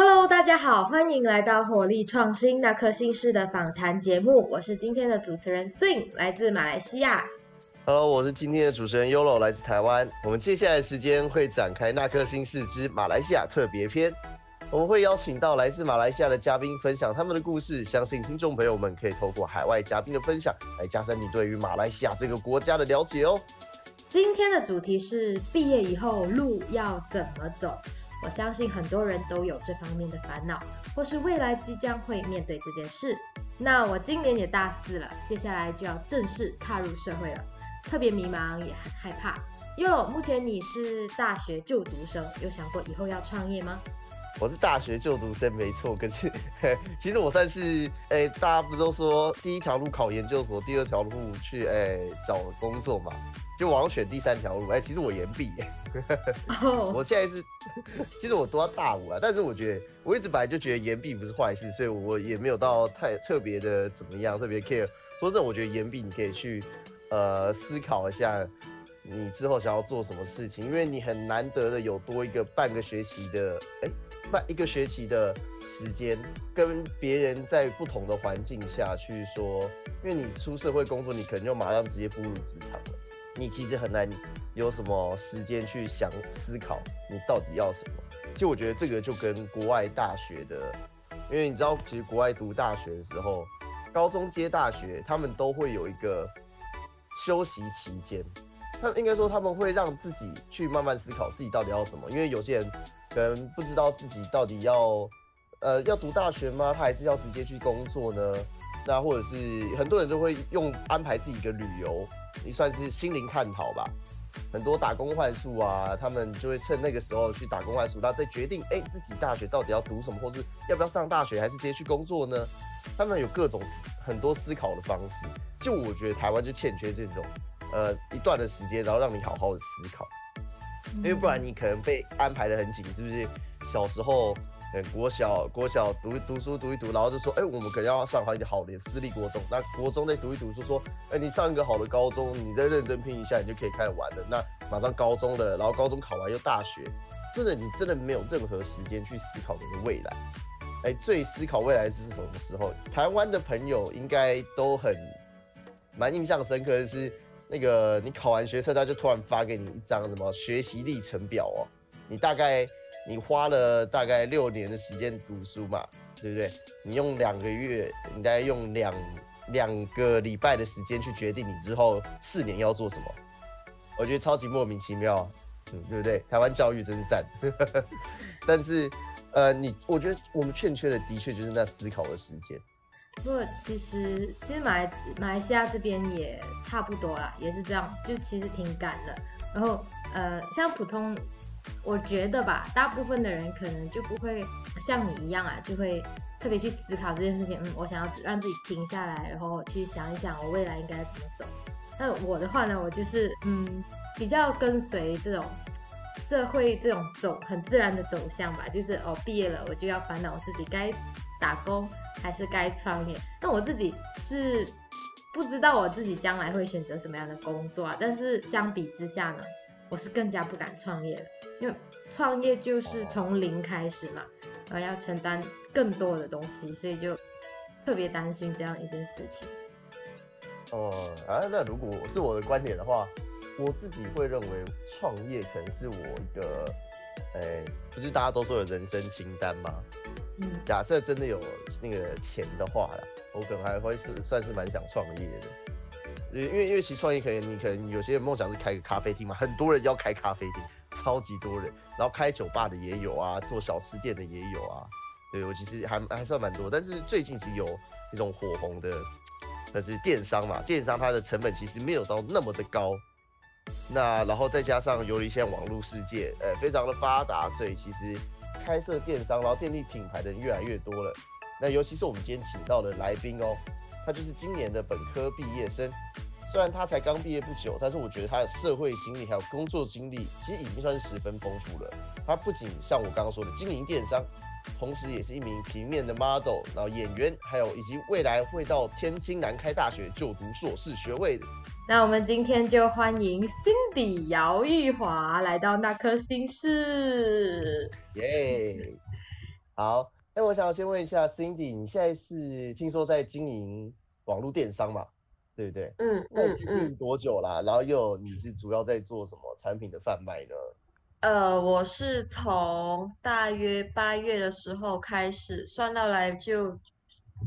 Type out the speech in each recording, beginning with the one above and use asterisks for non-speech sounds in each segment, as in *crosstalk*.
Hello，大家好，欢迎来到火力创新那颗心事的访谈节目，我是今天的主持人 Swing，来自马来西亚。Hello，我是今天的主持人 Yolo，来自台湾。我们接下来的时间会展开那颗心事之马来西亚特别篇，我们会邀请到来自马来西亚的嘉宾分享他们的故事，相信听众朋友们可以透过海外嘉宾的分享，来加深你对于马来西亚这个国家的了解哦。今天的主题是毕业以后路要怎么走。我相信很多人都有这方面的烦恼，或是未来即将会面对这件事。那我今年也大四了，接下来就要正式踏入社会了，特别迷茫也很害怕。y o，目前你是大学就读生，有想过以后要创业吗？我是大学就读生，没错。可是，其实我算是，哎，大家不都说第一条路考研究所，第二条路去，哎，找工作嘛？就我要选第三条路。哎，其实我研毕，*laughs* 我现在是，其实我读到大五啊，但是我觉得我一直本来就觉得研毕不是坏事，所以我也没有到太特别的怎么样，特别 care。说真的，我觉得研毕你可以去，呃，思考一下你之后想要做什么事情，因为你很难得的有多一个半个学期的，哎。半一个学期的时间，跟别人在不同的环境下去说，因为你出社会工作，你可能就马上直接步入职场了，你其实很难有什么时间去想思考你到底要什么。就我觉得这个就跟国外大学的，因为你知道，其实国外读大学的时候，高中接大学，他们都会有一个休息期间，他应该说他们会让自己去慢慢思考自己到底要什么，因为有些人。可能不知道自己到底要，呃，要读大学吗？他还是要直接去工作呢？那或者是很多人都会用安排自己一个旅游，也算是心灵探讨吧。很多打工换宿啊，他们就会趁那个时候去打工换宿，然后再决定，哎，自己大学到底要读什么，或是要不要上大学，还是直接去工作呢？他们有各种很多思考的方式。就我觉得台湾就欠缺这种，呃，一段的时间，然后让你好好的思考。因为不然你可能被安排的很紧，是不是？小时候，呃，国小国小读读书读一读，然后就说，哎，我们可能要上好一点好的私立国中。那国中再读一读，说说，哎，你上一个好的高中，你再认真拼一下，你就可以开始玩了。那马上高中了，然后高中考完又大学，真的你真的没有任何时间去思考你的未来。哎，最思考未来是什么时候？台湾的朋友应该都很蛮印象深刻的是。那个，你考完学测，他就突然发给你一张什么学习历程表哦。你大概你花了大概六年的时间读书嘛，对不对？你用两个月，你大概用两两个礼拜的时间去决定你之后四年要做什么。我觉得超级莫名其妙，嗯，对不对？台湾教育真是赞。*laughs* 但是，呃，你我觉得我们欠缺的的确就是那思考的时间。不过其实其实马来马来西亚这边也差不多啦，也是这样，就其实挺赶的。然后呃，像普通，我觉得吧，大部分的人可能就不会像你一样啊，就会特别去思考这件事情。嗯，我想要让自己停下来，然后去想一想我未来应该怎么走。那我的话呢，我就是嗯，比较跟随这种社会这种走很自然的走向吧，就是哦，毕业了我就要烦恼我自己该。打工还是该创业？那我自己是不知道我自己将来会选择什么样的工作啊。但是相比之下呢，我是更加不敢创业了，因为创业就是从零开始嘛，然后要承担更多的东西，所以就特别担心这样一件事情。哦啊，那如果是我的观点的话，我自己会认为创业可能是我一个，哎，不是大家都说的人生清单吗？假设真的有那个钱的话啦，我可能还会是算是蛮想创业的。因为因为其实创业可能你可能有些梦想是开个咖啡厅嘛，很多人要开咖啡厅，超级多人，然后开酒吧的也有啊，做小吃店的也有啊。对我其实还还算蛮多，但是最近是有那种火红的，那是电商嘛，电商它的成本其实没有到那么的高。那然后再加上由于现在网络世界呃非常的发达，所以其实。开设电商，然后建立品牌的人越来越多了。那尤其是我们今天请到的来宾哦，他就是今年的本科毕业生。虽然他才刚毕业不久，但是我觉得他的社会经历还有工作经历，其实已经算是十分丰富了。他不仅像我刚刚说的经营电商，同时也是一名平面的 model，然后演员，还有以及未来会到天津南开大学就读硕士学位。那我们今天就欢迎 Cindy 姚玉华来到那颗心事。耶好，那我想要先问一下 Cindy，你现在是听说在经营网络电商嘛？对不对？嗯那你经营。多久啦？然后又你是主要在做什么产品的贩卖呢？呃，我是从大约八月的时候开始，算到来就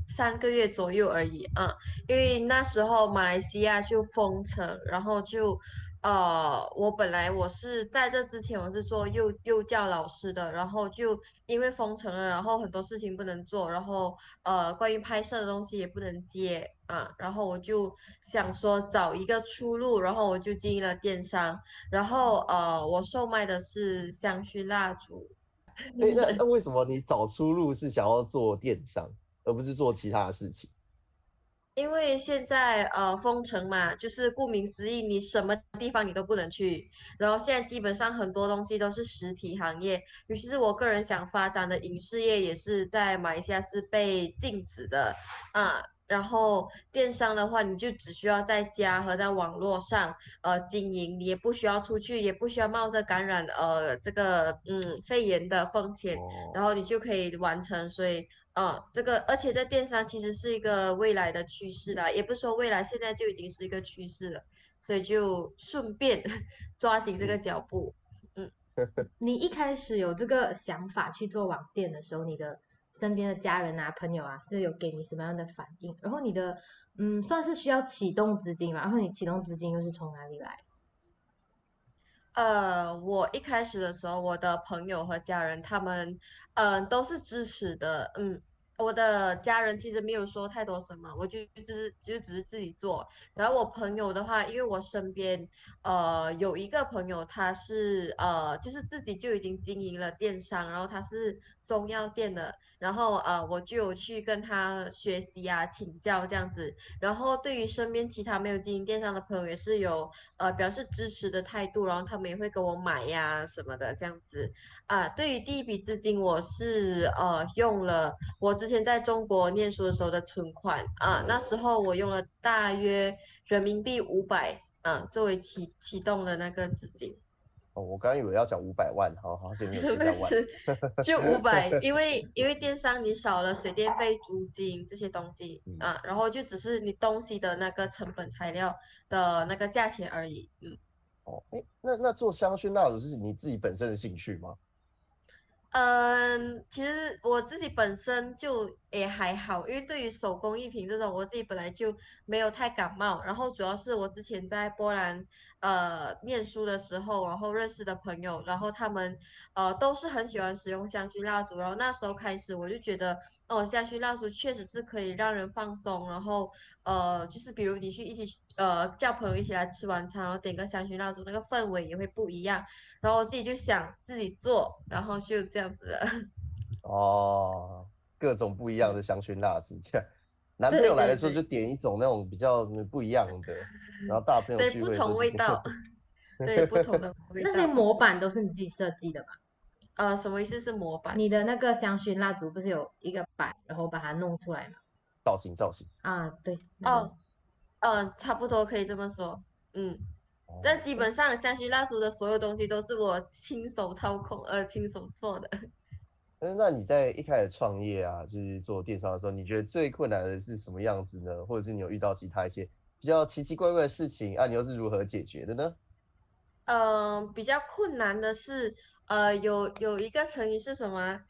三个月左右而已啊。因为那时候马来西亚就封城，然后就呃，我本来我是在这之前我是做幼幼教老师的，然后就因为封城了，然后很多事情不能做，然后呃，关于拍摄的东西也不能接啊，然后我就想说找一个出路，然后我就经营了电商。然后呃，我售卖的是香薰蜡烛。哎，那 *laughs* 那为什么你找出路是想要做电商，而不是做其他的事情？因为现在呃封城嘛，就是顾名思义，你什么地方你都不能去。然后现在基本上很多东西都是实体行业，尤其是我个人想发展的影视业，也是在马来西亚是被禁止的啊。然后电商的话，你就只需要在家和在网络上呃经营，你也不需要出去，也不需要冒着感染呃这个嗯肺炎的风险，哦，然后你就可以完成。所以呃，这个而且在电商其实是一个未来的趋势啦，也不是说未来，现在就已经是一个趋势了，所以就顺便 *laughs* 抓紧这个嗯，脚步。*laughs* 你一开始有这个想法去做网店的时候，你的身边的家人啊、朋友啊，是有给你什么样的反应？然后你的嗯，算是需要启动资金嘛？然后你启动资金又是从哪里来？呃，我一开始的时候，我的朋友和家人他们，嗯、都是支持的。嗯，我的家人其实没有说太多什么，我就只是就只是自己做。然后我朋友的话，因为我身边呃有一个朋友，他是呃就是自己就已经经营了电商，然后他是中药店的，然后呃我就有去跟他学习啊，请教这样子。然后对于身边其他没有经营电商的朋友，也是有呃表示支持的态度，然后他们也会跟我买呀什么的这样子啊。对于第一笔资金，我是呃用了我之前在中国念书的时候的存款啊，那时候我用了大约人民币五百啊作为启启动的那个资金。哦，我刚刚以为要讲五百万，好好险你有写 *laughs* 不下万。是，就五百，因为因为电商你少了水电费、租金这些东西嗯，啊，然后就只是你东西的那个成本材料的那个价钱而已，嗯。哦，哎，那那做香薰蜡烛是你自己本身的兴趣吗？嗯，其实我自己本身就也还好，因为对于手工艺品这种，我自己本来就没有太感冒。然后主要是我之前在波兰呃念书的时候，然后认识的朋友，然后他们呃都是很喜欢使用香薰蜡烛。然后那时候开始，我就觉得哦，香薰蜡烛确实是可以让人放松。然后呃，就是比如你去一起呃叫朋友一起来吃晚餐，然后点个香薰蜡烛，那个氛围也会不一样。然后我自己就想自己做，然后就这样子了。*laughs* 哦，各种不一样的香薰蜡烛，这样男朋友来的时候就点一种那种比较不一样的，然后大朋友对，不聚会的时候就点同味道，*laughs* 对，不同的 *laughs* 味那些。模板都是你自己设计的吗？呃，什么意思是模板？你的那个香薰蜡烛不是有一个板，然后把它弄出来吗？造型造型。啊，对，那个哦，呃，差不多可以这么说。嗯，但哦，基本上香薰蜡烛的所有东西都是我亲手操控，呃，亲手做的。那那你在一开始创业啊，就是做电商的时候，你觉得最困难的是什么样子呢？或者是你有遇到其他一些比较奇奇怪怪的事情啊，你又是如何解决的呢？嗯，比较困难的是，呃，有有一个成语是什么？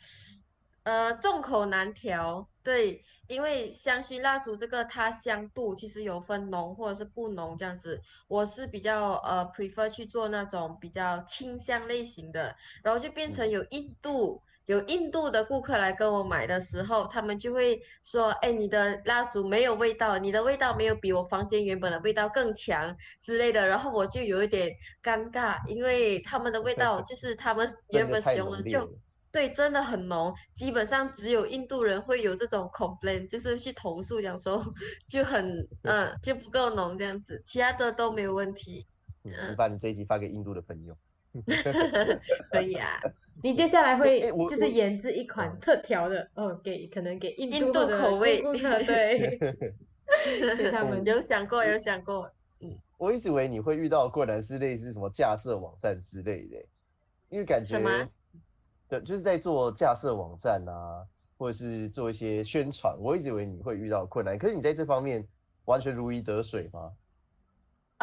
呃，众口难调。对，因为香薰蜡烛这个它香度其实有分浓或者是不浓这样子。我是比较呃 prefer 去做那种比较清香类型的，然后就变成嗯，有印度有印度的顾客来跟我买的时候，他们就会说：“哎，你的蜡烛没有味道，你的味道没有比我房间原本的味道更强。”之类的，然后我就有一点尴尬，因为他们的味道 *laughs* 就是他们原本使用的就。对，真的很浓，基本上只有印度人会有这种 complaint，就是去投诉，讲说就很嗯就不够浓这样子，其他的都没有问题，嗯，你嗯，把你这一集发给印度的朋友。*laughs* 可以啊，*laughs* 你接下来哎会就是研制一款嗯，特调的哦，给可能给印印度度的顾口味，顾客，对，*laughs* 给他们有想过有想过，嗯，我一直以为你会遇到困难是类似什么架设网站之类的欸，因为感什么啊？觉对，就是在做架设网站啊，或者是做一些宣传。我一直以为你会遇到困难，可是你在这方面完全如鱼得水吗？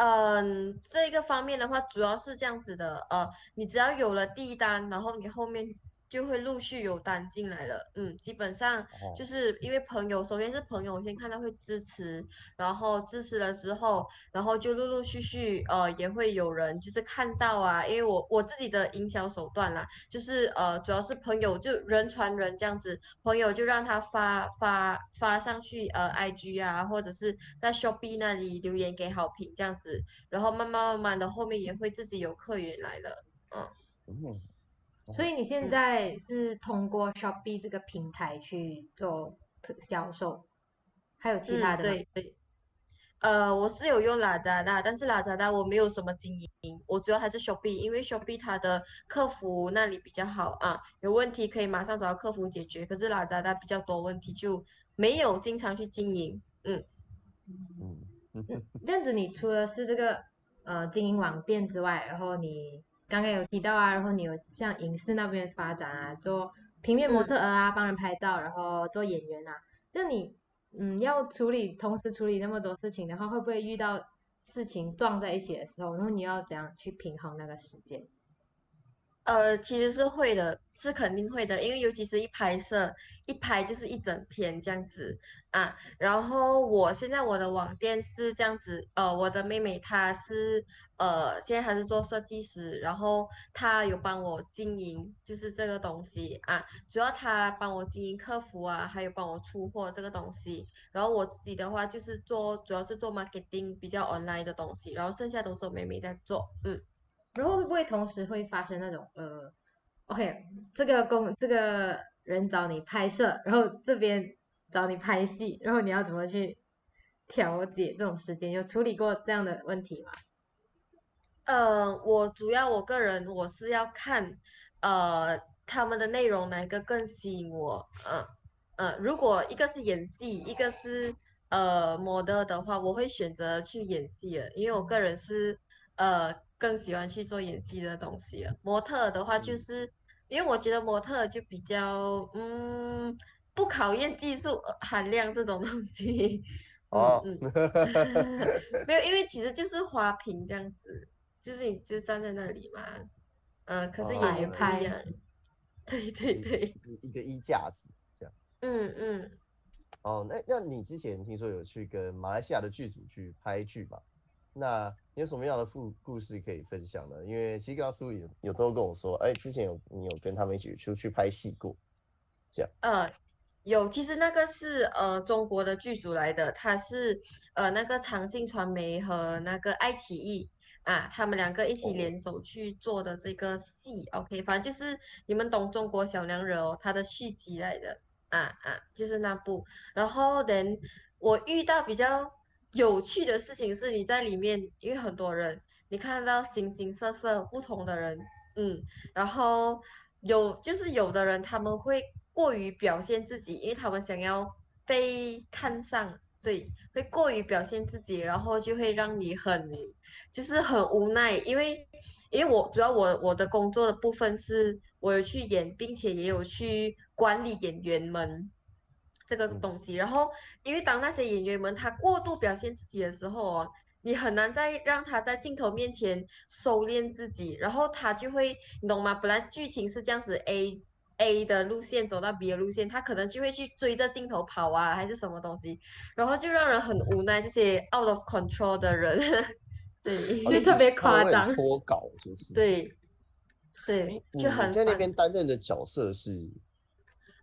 嗯，这个方面的话，主要是这样子的，呃，你只要有了第一单，然后你后面。就会陆续有单进来了，嗯，基本上就是因为朋友，首先是朋友先看到会支持，然后支持了之后，然后就陆陆续续呃也会有人就是看到啊，因为我我自己的营销手段啦，就是呃主要是朋友就人传人这样子，朋友就让他发发发上去呃 IG 啊，或者是在 Shopee 那里留言给好评这样子，然后慢慢慢慢的后面也会自己有客源来了，嗯。所以你现在是通过 Shopee 这个平台去做销售，还有其他的对对，呃，我是有用拉扎达，但是拉扎达我没有什么经营，我主要还是 Shopee，因为 Shopee 它的客服那里比较好啊，有问题可以马上找到客服解决。可是拉扎达比较多问题，就没有经常去经营。嗯嗯嗯，这样子你除了是这个呃经营网店之外，然后你。刚刚有提到啊，然后你有向影视那边发展啊，做平面模特儿啊，帮人拍照，然后做演员啊。那你嗯要处理同时处理那么多事情的话，会不会遇到事情撞在一起的时候，然后你要怎样去平衡那个时间？呃，其实是会的，是肯定会的，因为尤其是一拍摄，一拍就是一整天这样子啊。然后我现在我的网店是这样子，呃，我的妹妹她是呃现在还是做设计师，然后她有帮我经营，就是这个东西啊，主要她帮我经营客服啊，还有帮我出货这个东西。然后我自己的话就是做，主要是做 marketing 比较 online 的东西，然后剩下都是我妹妹在做，嗯。然后会不会同时会发生那种呃，OK，这个工这个人找你拍摄，然后这边找你拍戏，然后你要怎么去调节这种时间？有处理过这样的问题吗？呃，我主要我个人我是要看呃他们的内容哪个更吸引我，呃呃，如果一个是演戏，一个是呃模特的话，我会选择去演戏的，因为我个人是呃。更喜欢去做演戏的东西了。模特的话，就是因为我觉得模特就比较嗯不考验技术含量这种东西。*laughs* 哦，嗯，*laughs* 没有，因为其实就是花瓶这样子，就是你就站在那里嘛，嗯，可是演员拍呀，对对对，一个衣架子这样。嗯嗯。哦，那那你之前听说有去跟马来西亚的剧组去拍剧嘛？那你有什么样的故故事可以分享呢？因为其实刚刚苏有有都跟我说，哎，之前有你有跟他们一起出去拍戏过，这样。呃，有，其实那个是呃中国的剧组来的，他是呃那个长信传媒和那个爱奇艺啊，他们两个一起联手去做的这个戏。OK，反正就是你们懂中国小娘惹哦，它的续集来的啊啊，就是那部。然后等我遇到比较。有趣的事情是，你在里面，因为很多人，你看到形形色色不同的人，嗯，然后有就是有的人他们会过于表现自己，因为他们想要被看上，对，会过于表现自己，然后就会让你很就是很无奈，因为因为我主要我我的工作的部分是，我有去演，并且也有去管理演员们。这个东西，然后因为当那些演员们他过度表现自己的时候哦，你很难再让他在镜头面前收敛自己，然后他就会，你懂吗？本来剧情是这样子，A A 的路线走到 B 的路线，他可能就会去追着镜头跑啊，还是什么东西，然后就让人很无奈。这些 out of control 的人，*laughs* 对，就特别夸张，脱稿就是，对，对，就很在那边担任的角色是。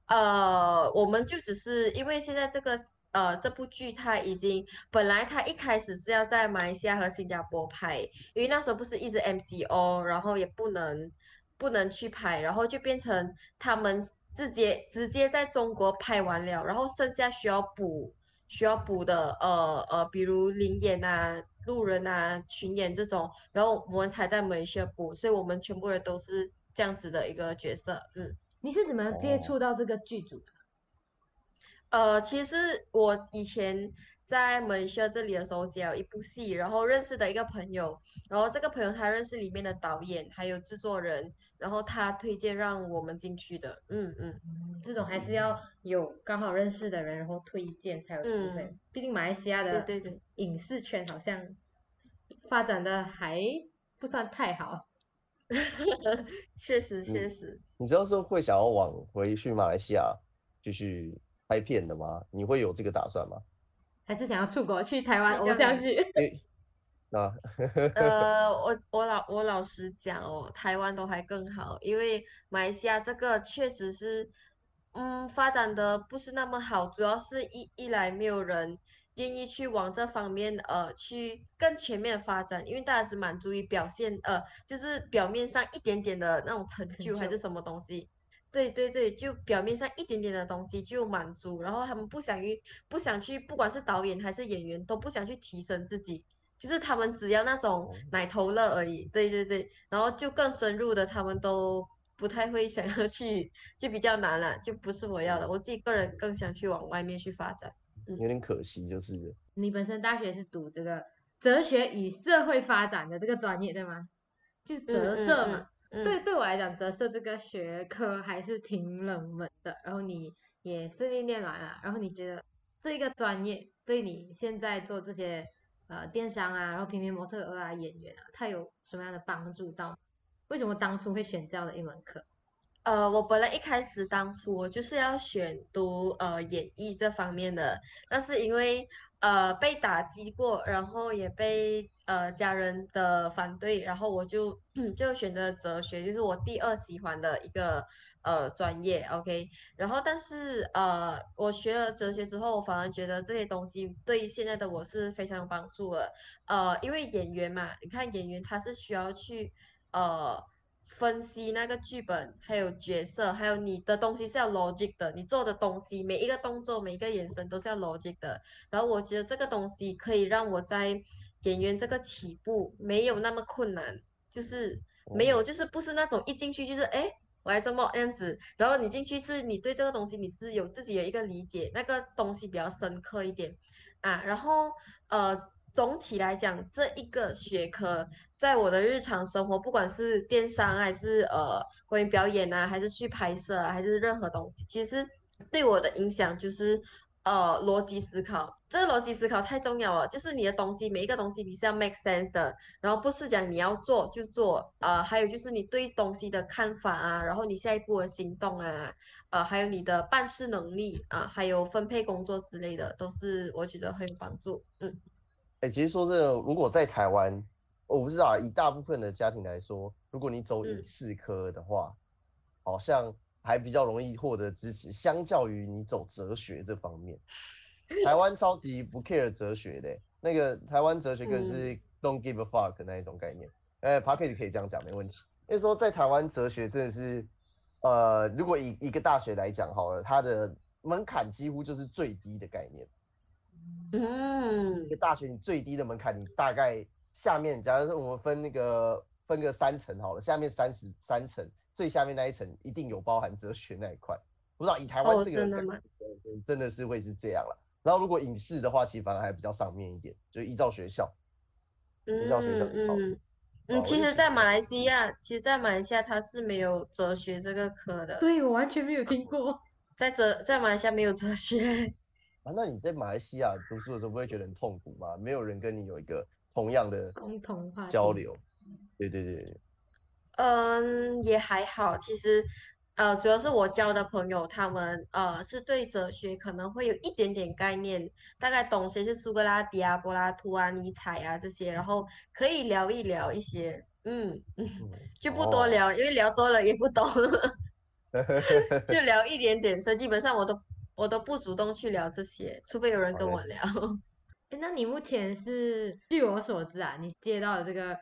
呃，我们就只是因为现在这个呃这部剧它已经本来它一开始是要在马来西亚和新加坡拍，因为那时候不是一直 MCO，然后也不能不能去拍，然后就变成他们直接直接在中国拍完了，然后剩下需要补需要补的呃呃，比如灵演啊、路人啊、群演这种，然后我们才在马来西亚补，所以我们全部人都是这样子的一个角色，嗯。你是怎么接触到这个剧组的？呃，其实我以前在马来西亚这里的时候，接了一部戏，然后认识的一个朋友，然后这个朋友他认识里面的导演还有制作人，然后他推荐让我们进去的。嗯嗯嗯，这种还是要有刚好认识的人，然后推荐才有机会。嗯，毕竟马来西亚的对对对，影视圈好像发展的还不算太好。*laughs* 确实确嗯实。你知道是会想要往回去马来西亚继续拍片的吗？你会有这个打算吗？还是想要出国去台湾偶像剧？诶，*laughs* 啊，呃，*laughs* 我我老我老实讲哦，台湾都还更好，因为马来西亚这个确实是，嗯，发展的不是那么好，主要是一一来没有人愿意去往这方面呃去更全面的发展，因为大家只满足于表现呃，就是表面上一点点的那种成成就还是什么东西。对对对，就表面上一点点的东西就满足，然后他们不想于，不想去，不管是导演还是演员，都不想去提升自己，就是他们只要那种哦奶头乐而已。对对对，然后就更深入的，他们都不太会想要去，就比较难了，就不是我要的。我自己个人更想去往外面去发展。嗯有点可惜，就是了你本身大学是读这个哲学与社会发展的这个专业，对吗？就折嗯射嘛。嗯嗯对，对我来讲，折射这个学科还是挺冷门的。然后你也顺利念完了，然后你觉得这个专业对你现在做这些呃电商啊，然后平面模特儿啊、演员啊，它有什么样的帮助到？为什么当初会选这样的一门课？呃，我本来一开始当初我就是要选读呃演艺这方面的，但是因为呃被打击过，然后也被呃家人的反对，然后我就 *clears throat* 就选择哲学，就是我第二喜欢的一个呃专业，OK。然后但是呃我学了哲学之后，我反而觉得这些东西对现在的我是非常有帮助的，呃，因为演员嘛，你看演员他是需要去呃。分析那个剧本，还有角色，还有你的东西是要 logic 的，你做的东西每一个动作、每一个眼神都是要 logic 的。然后我觉得这个东西可以让我在演员这个起步没有那么困难，就是没有，哦就是不是那种一进去就是哎。诶我还这么样子，然后你进去是你对这个东西你是有自己的一个理解，那个东西比较深刻一点啊。然后呃，总体来讲，这一个学科在我的日常生活，不管是电商还是呃关于表演啊，还是去拍摄啊，还是任何东西，其实对我的影响就是呃逻辑思考。这个逻辑思考太重要了，就是你的东西每一个东西你是要 make sense 的，然后不是讲你要做就做，呃，还有就是你对东西的看法啊，然后你下一步的行动啊，呃，还有你的办事能力啊，还有分配工作之类的，都是我觉得很有帮助。嗯哎、其实说真的，如果在台湾，我不知道啊，以大部分的家庭来说，如果你走影嗯视科的话，好像还比较容易获得支持，相较于你走哲学这方面，台湾超级不 care 哲学的欸、那个台湾哲学更是 don't give a fuck 那一种概念。欸 p a r k e 可以这样讲没问题。因为说在台湾哲学真的是，呃，如果以一个大学来讲好了，它的门槛几乎就是最低的概念。嗯一个大学你最低的门槛，你大概下面，假如说我们分那个分个三层好了，下面三十三层，最下面那一层一定有包含哲学那一块。不知道以台湾哦这个概真的吗真的是会是这样了。然后如果影视的话，其实反而还比较上面一点，就依照学校。依照学校嗯嗯其实，在马来西亚，其实，在马来西亚它是没有哲学这个科的，对我完全没有听过。在哲在马来西亚没有哲学。啊，那你在马来西亚读书的时候不会觉得很痛苦吗？没有人跟你有一个同样的共同话交流。对对对对，嗯，也还好，其实，呃，主要是我交的朋友，他们呃是对哲学可能会有一点点概念，大概懂谁是苏格拉底啊、柏拉图啊、尼采啊这些，然后可以聊一聊一些，嗯，嗯，*laughs* 就不多哦聊，因为聊多了也不懂，*laughs* *laughs* 就聊一点点，所以基本上我都我都不主动去聊这些，除非有人跟我聊。*laughs* 诶那你目前是据我所知啊，你接到了这个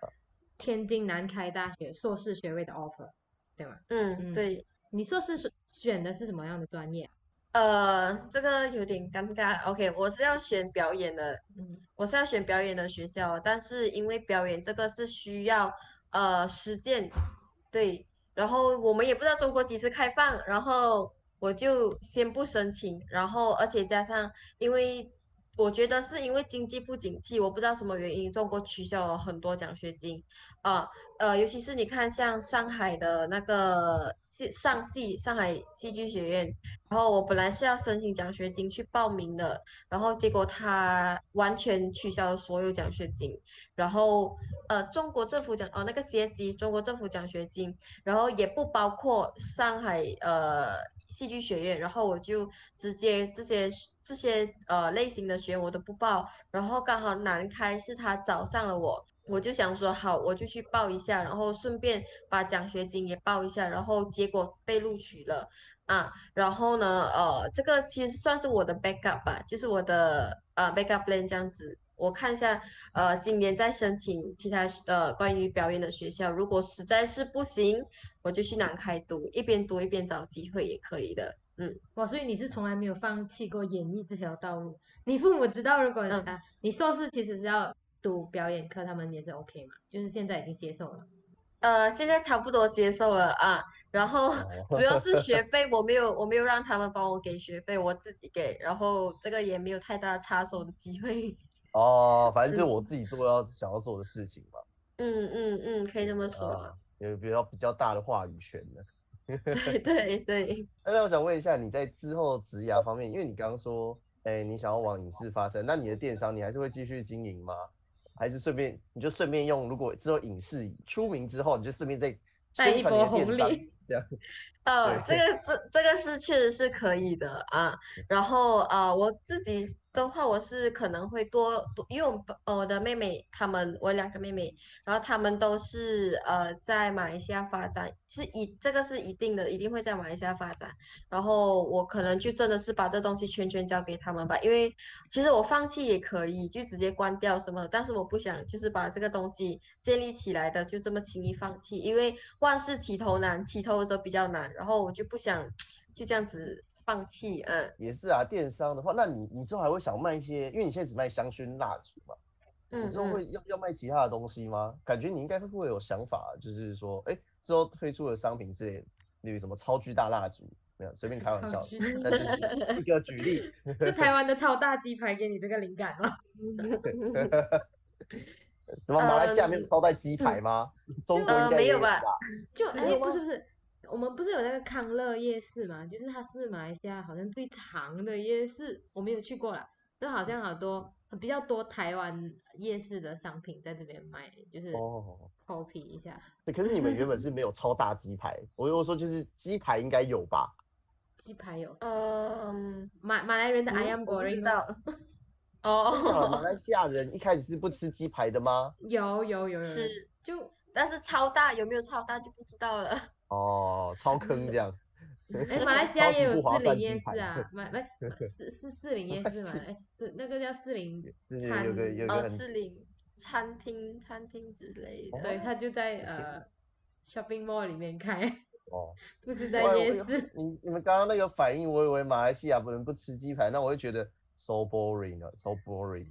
天津南开大学硕士学位的 offer，对吗？嗯，嗯对。你硕士是选的是什么样的专业啊？呃，这个有点尴尬。OK，我是要选表演的，嗯，我是要选表演的学校，但是因为表演这个是需要呃实践，对，然后我们也不知道中国几时开放，然后我就先不申请，然后而且加上因为。我觉得是因为经济不景气，我不知道什么原因，中国取消了很多奖学金，啊呃，尤其是你看像上海的那个戏上戏上海戏剧学院，然后我本来是要申请奖学金去报名的，然后结果他完全取消了所有奖学金，然后呃中国政府奖哦那个 CSC 中国政府奖学金，然后也不包括上海呃。戏剧学院，然后我就直接这些这些呃类型的学院我都不报，然后刚好南开是他找上了我，我就想说好，我就去报一下，然后顺便把奖学金也报一下，然后结果被录取了啊，然后呢呃这个其实算是我的 backup 吧，就是我的呃 backup plan 这样子。我看一下，呃，今年再申请其他的关于表演的学校，如果实在是不行，我就去南开读，一边读一边找机会也可以的。嗯，哇，所以你是从来没有放弃过演艺这条道路？你父母知道，如果啊，你硕士其实是要读表演课，他们也是 OK 嘛？就是现在已经接受了。呃，现在差不多接受了啊，然后主要是学费，我没有，我没有让他们帮我给学费，我自己给，然后这个也没有太大插手的机会。*laughs* 哦，反正就我自己做要想要做的事情嘛。嗯嗯嗯，可以这么说。有比较比较大的话语权的。*laughs* 对对对。那我想问一下，你在之后职涯方面，因为你刚刚说，哎，你想要往影视发展，那你的电商你还是会继续经营吗？还是顺便你就顺便用，如果之后影视出名之后，你就顺便再宣传你的电商，这样。*laughs* 呃，这个这这个是确实是可以的啊。然后呃，我自己。的话，我是可能会多多，因为我呃我的妹妹她们，我两个妹妹，然后她们都是呃在马来西亚发展，是一这个是一定的，一定会在马来西亚发展。然后我可能就真的是把这东西全权交给他们吧，因为其实我放弃也可以，就直接关掉什么，但是我不想就是把这个东西建立起来的就这么轻易放弃，因为万事起头难，起头的时候比较难，然后我就不想就这样子。放弃，嗯，也是啊。电商的话，那你你之后还会想卖一些？因为你现在只卖香薰蜡烛嘛，嗯，你之后会要要卖其他的东西吗？感觉你应该会有想法，就是说，哎，之后推出的商品之类，例如什么超巨大蜡烛，没有，随便开玩笑，那就是一个举例。*laughs* 是台湾的超大鸡排给你这个灵感吗？*laughs* 怎么马来西亚没有超大鸡排吗？*laughs* 中国应该没有吧？就哎，不是不是。我们不是有那个康乐夜市嘛？就是它是马来西亚好像最长的夜市，我没有去过啦，就好像好多比较多台湾夜市的商品在这边卖，就是哦，copy 一下。对，可是你们原本是没有超大鸡排，我我说就是鸡排应该有吧？鸡排有，嗯，马马来人的 I am 国人道。*laughs* 哦，马来 *laughs* 西亚人一开始是不吃鸡排的吗？有有有有，是就但是超大有没有超大就不知道了。哦，超坑这样。*laughs* 哎，*laughs* 马来西亚也有 *laughs* 四零夜市啊，马没四四四零夜市嘛？哎，对，那个叫四零餐，有个有个四零餐厅餐厅之类的。对，他就在呃 shopping mall 里面开。哦，不是在夜市。你你们刚刚那个反应，我以为马来西亚不能不吃鸡排，那我就觉得 so boring 啊，so boring。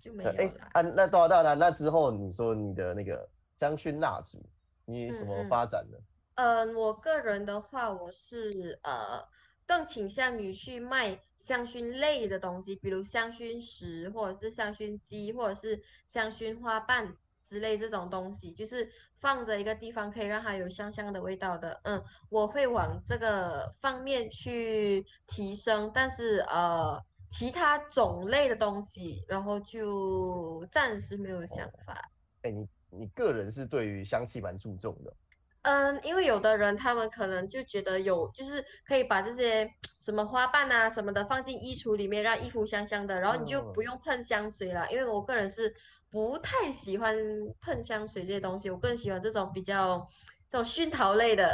就没有了。哎啊，那到到那那之后，你说你的那个香薰蜡烛。你怎么发展的？嗯，我个人的话，我是呃更倾向于去卖香薰类的东西，比如香薰石，或者是香薰机，或者是香薰花瓣之类这种东西，就是放着一个地方可以让它有香香的味道的。嗯，我会往这个方面去提升，但是呃其他种类的东西，然后就暂时没有想法。哎，你。你个人是对于香气蛮注重的，嗯，因为有的人他们可能就觉得有，就是可以把这些什么花瓣啊什么的放进衣橱里面，让衣服香香的，然后你就不用喷香水了。因为我个人是不太喜欢喷香水这些东西，我更喜欢这种比较这种熏陶类的。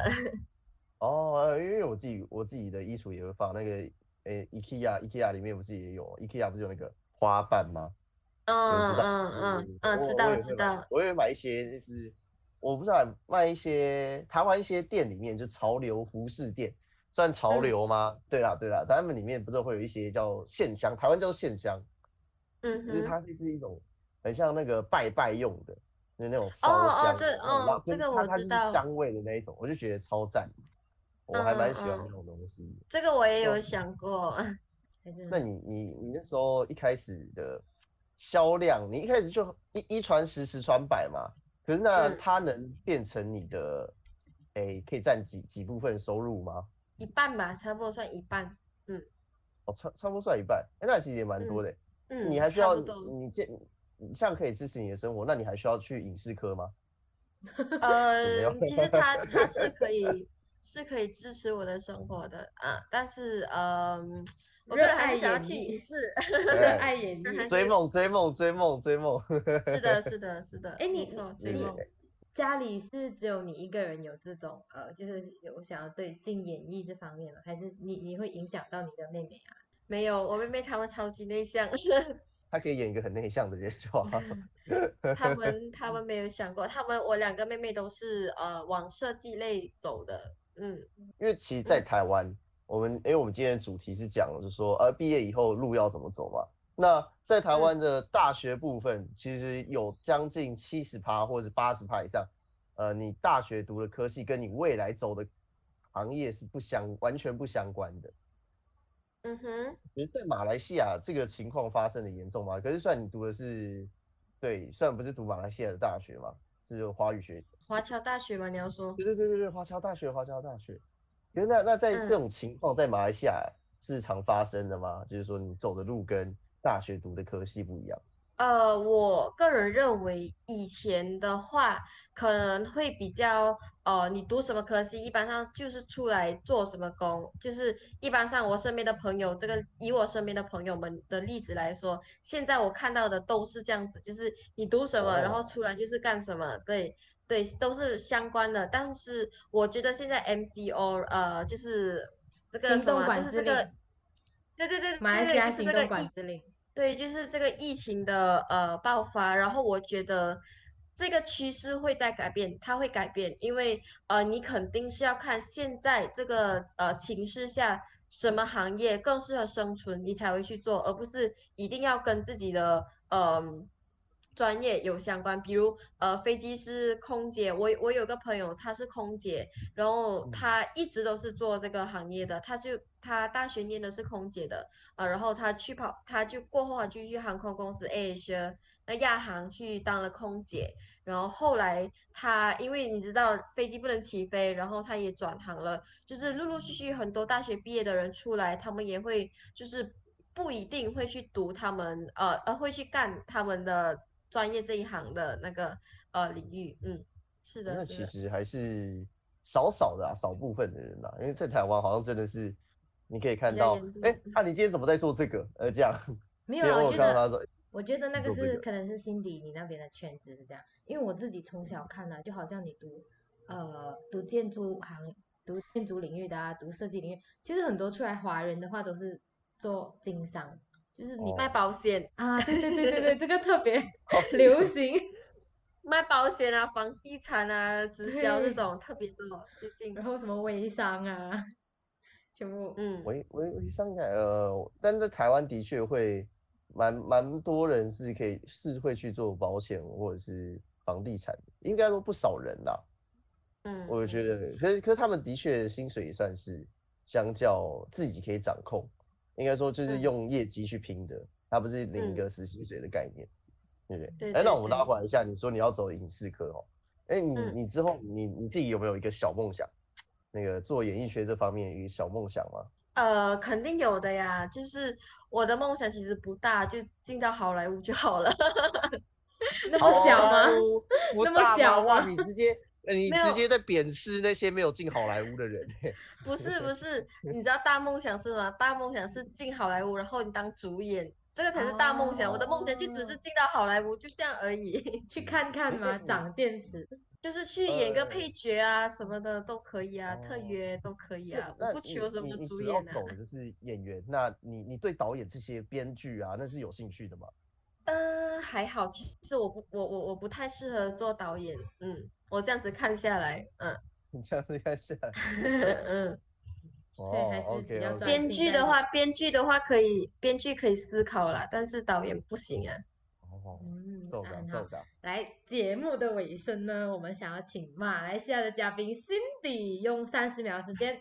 *laughs* 哦，因为我自己我自己的衣橱也会放那个，诶，IKEA，IKEA 里面不是也有，IKEA 不是有那个花瓣吗？嗯嗯嗯嗯，知道知道。我会买一些，就是我不知道卖一些台湾一些店里面，就潮流服饰店，算潮流吗？对啦对啦，他们里面不是会有一些叫线香，台湾叫线香，嗯，就是它就是一种很像那个拜拜用的，就是那种烧香，哦哦这哦这个我知道，它是香味的那一种，我就觉得超赞。我还蛮嗯喜欢嗯这种东西。这个我也有哦想过。*laughs* 那你你你那时候一开始的销量，你一开始就一一传十，十传百嘛。可是那嗯它能变成你的，哎、可以占几几部分收入吗？一半吧，差不多算一半。嗯哦，差差不多算一半，哎、那其实也蛮多的欸。嗯，你还需要。你这你这样可以支持你的生活，那你还需要去影视科吗？*laughs* 呃，其实它它是可以是可以支持我的生活的啊，但是嗯，我个热人还爱是想要去影视。*laughs* 热爱演。追梦追梦追梦追梦。是的，是的，是的。哎你没错，追梦。家里是只有你一个人有这种呃，就是有想要对进演艺这方面吗？还是你你会影响到你的妹妹啊？*laughs* 没有，我妹妹她们超级内向，*laughs* 她可以演一个很内向的人就好。她们她们没有想过，她们我两个妹妹都是呃往设计类走的。嗯，因为其实，在嗯台湾，我们因为我们今天的主题是讲，就是说，呃，毕业以后路要怎么走嘛。那在台湾的大学部分，其实有将近七十趴或者是八十趴以上，呃，你大学读的科系跟你未来走的行业是不相完全不相关的。嗯哼，觉得在马来西亚这个情况发生的严重吗？可是虽然你读的是，对，虽然不是读马来西亚的大学嘛，是华语学华侨大学嘛，你要说？对对对对对，华侨大学，华侨大学。因为那那在这嗯种情况，在马来西亚是常发生的吗？就是说你走的路跟大学读的科系不一样。呃，我个人认为以前的话可能会比较，呃，你读什么科系，一般上就是出来做什么工，就是一般上我身边的朋友，这个以我身边的朋友们的例子来说，现在我看到的都是这样子，就是你读什么，然后哦出来就是干什么，对对，都是相关的。但是我觉得现在 MCO，呃，就是这个什么，就是这个，对对对马来西对对，就是亚行动这个疫管制令。对，就是这个疫情的呃爆发，然后我觉得这个趋势会在改变，它会改变，因为呃，你肯定是要看现在这个呃情势下什么行业更适合生存，你才会去做，而不是一定要跟自己的呃专业有相关。比如呃，飞机师、空姐，我我有个朋友他是空姐，然后嗯他一直都是做这个行业的，他就他大学念的是空姐的。呃，然后他去跑，他就过后他就去航空公司 AirAsia 那亚航去当了空姐，然后后来他因为你知道飞机不能起飞，然后他也转行了，就是陆陆续续很多大学毕业的人出来，他们也会就是不一定会去读他们呃呃会去干他们的专业这一行的那个呃领域，嗯，是的，那。其实还是少少的啊，少部分的人啊，因为在台湾好像真的是，你可以看到比较严，重哎，啊，你今天怎么在做这个？呃，这样，*laughs* 没有啊，我看到他说，我觉得那个是可能是辛迪你那边的圈子是这样，因为我自己从小看来，就好像你读呃读建筑行、读建筑领域的啊，读设计领域，其实很多出来华人的话都是做经商，就是你哦卖保险，啊，对对对对对，这个特别 *laughs* 流行。*laughs* 卖保险啊、房地产啊、直销这种特别多，最近然后什么微商啊，全部嗯，微微微商应该呃，但在台湾的确会蛮蛮多人是可以是会去做保险或者是房地产，应该说不少人啦。嗯，我觉得，可是可是他们的确薪水也算是相较自己可以掌控，应该说就是嗯用业绩去拼的，它不是领一嗯个实习水的概念，对不对？对哎，那我们来一下，你说你要走影视科哦，哎，你嗯你之后你你自己有没有一个小梦想？那个做演艺圈这方面有一个小梦想吗？呃，肯定有的呀。就是我的梦想其实不大，就进到好莱坞就好了。*laughs* 那么小吗？哦那么小哇，吗你直接呃你直接在贬斥那些没有进好莱坞的人，不是不是，*laughs* 你知道大梦想是吗？大梦想是进好莱坞，然后你当主演，这个才是大梦想。我的梦想就只是哦进到好莱坞，就这样而已，*laughs* 去看看嘛，长见识。*laughs* 就是去演个呃配角啊什么的都可以啊，特哦约都可以啊，我不求什么主演啊。主要走的就是演员，那你你对导演这些编剧啊，那是有兴趣的吗？嗯，还好，其实我不，我我我不太适合做导演。嗯，我这样子看下来，嗯 *laughs* 你这样子看下来，*laughs* 嗯，*laughs* 所以还是比较编剧的话，编剧的话可以，编剧可以思考啦，但是导演不行啊。哦，嗯，受很好感受感，来节目的尾声呢，我们想要请马来西亚的嘉宾 Cindy 用三十秒的时间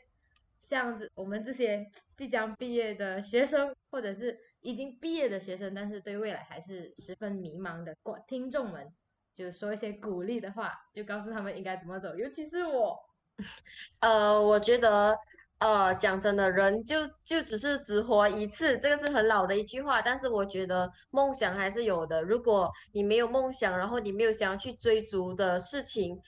像这我们这些即将毕业的学生，或者是已经毕业的学生，但是对未来还是十分迷茫的观听众们，就说一些鼓励的话，就告诉他们应该怎么走。尤其是我，呃，我觉得，呃，讲真的，人就就只是只活一次，这个是很老的一句话。但是我觉得梦想还是有的。如果你没有梦想，然后你没有想要去追逐的事情，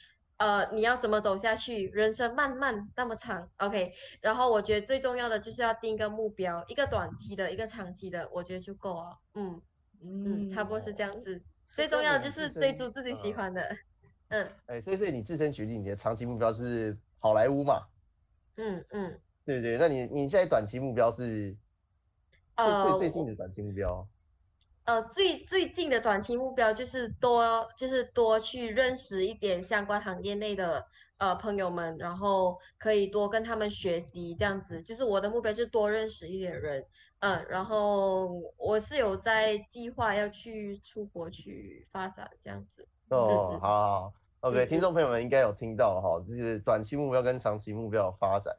呃，你要怎么走下去？人生漫漫那么长，OK。然后我觉得最重要的就是要定一个目标，一个短期的，一个长期的，我觉得就够了。嗯嗯，差不多是这样子。最重要的就是追逐自己喜欢的。嗯，哎，所以所以你自身决定，你的长期目标是好莱坞嘛？嗯嗯，对对，那你你现在短期目标是最最最近的短期目标？呃，最最近的短期目标就是多就是多去认识一点相关行业内的呃朋友们，然后可以多跟他们学习，这样子。就是我的目标是多认识一点人，嗯，然后我是有在计划要去出国去发展这样子。哦，好好。OK，听众朋友们应该有听到哈，就是短期目标跟长期目标的发展。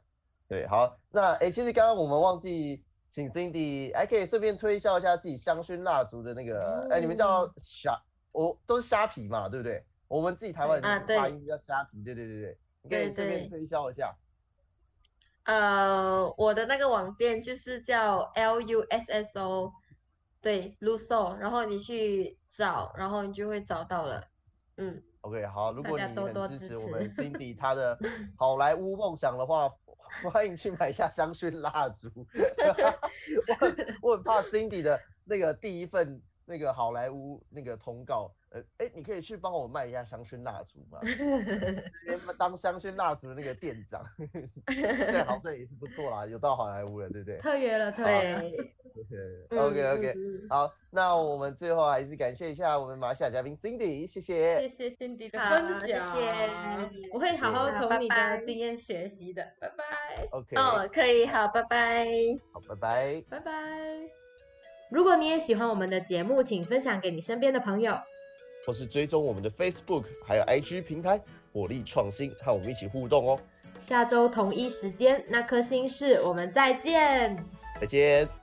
对，好，那哎，其实刚刚我们忘记请 Cindy，还可以顺便推销一下自己香薰蜡烛的那个，哎，你们叫虾，我都是虾皮嘛，对不对？我们自己台湾人发音是叫虾皮，对对对对，你可以顺便推销一下。呃，我的那个网店就是叫 L U S S O，对，Luso，然后你去找，然后你就会找到了，嗯。OK，好，如果你很支持我们 Cindy 她的 *laughs* 好莱坞梦想的话，欢迎去买一下香薰蜡烛。*laughs* 我我很怕 Cindy 的那个第一份那个好莱坞那个通告。呃，哎，你可以去帮我卖一下香薰蜡烛吗？*laughs* 当香薰蜡烛的那个店长，*laughs* 对，好像也是不错啦，有到好莱坞了，对不对？特约了，特约。OK OK，好，那我们最后还是感谢一下我们马来西亚嘉宾 Cindy，谢谢，谢谢 Cindy 的分享，谢谢，我会好好从你的经验学习的，拜拜。OK，哦，可以，好，拜拜，好，拜拜，拜拜。如果你也喜欢我们的节目，请分享给你身边的朋友。或是追踪我们的 Facebook 还有 IG 平台，火力创新，和我们一起互动哦。下周同一时间，那颗星是我们再见，再见。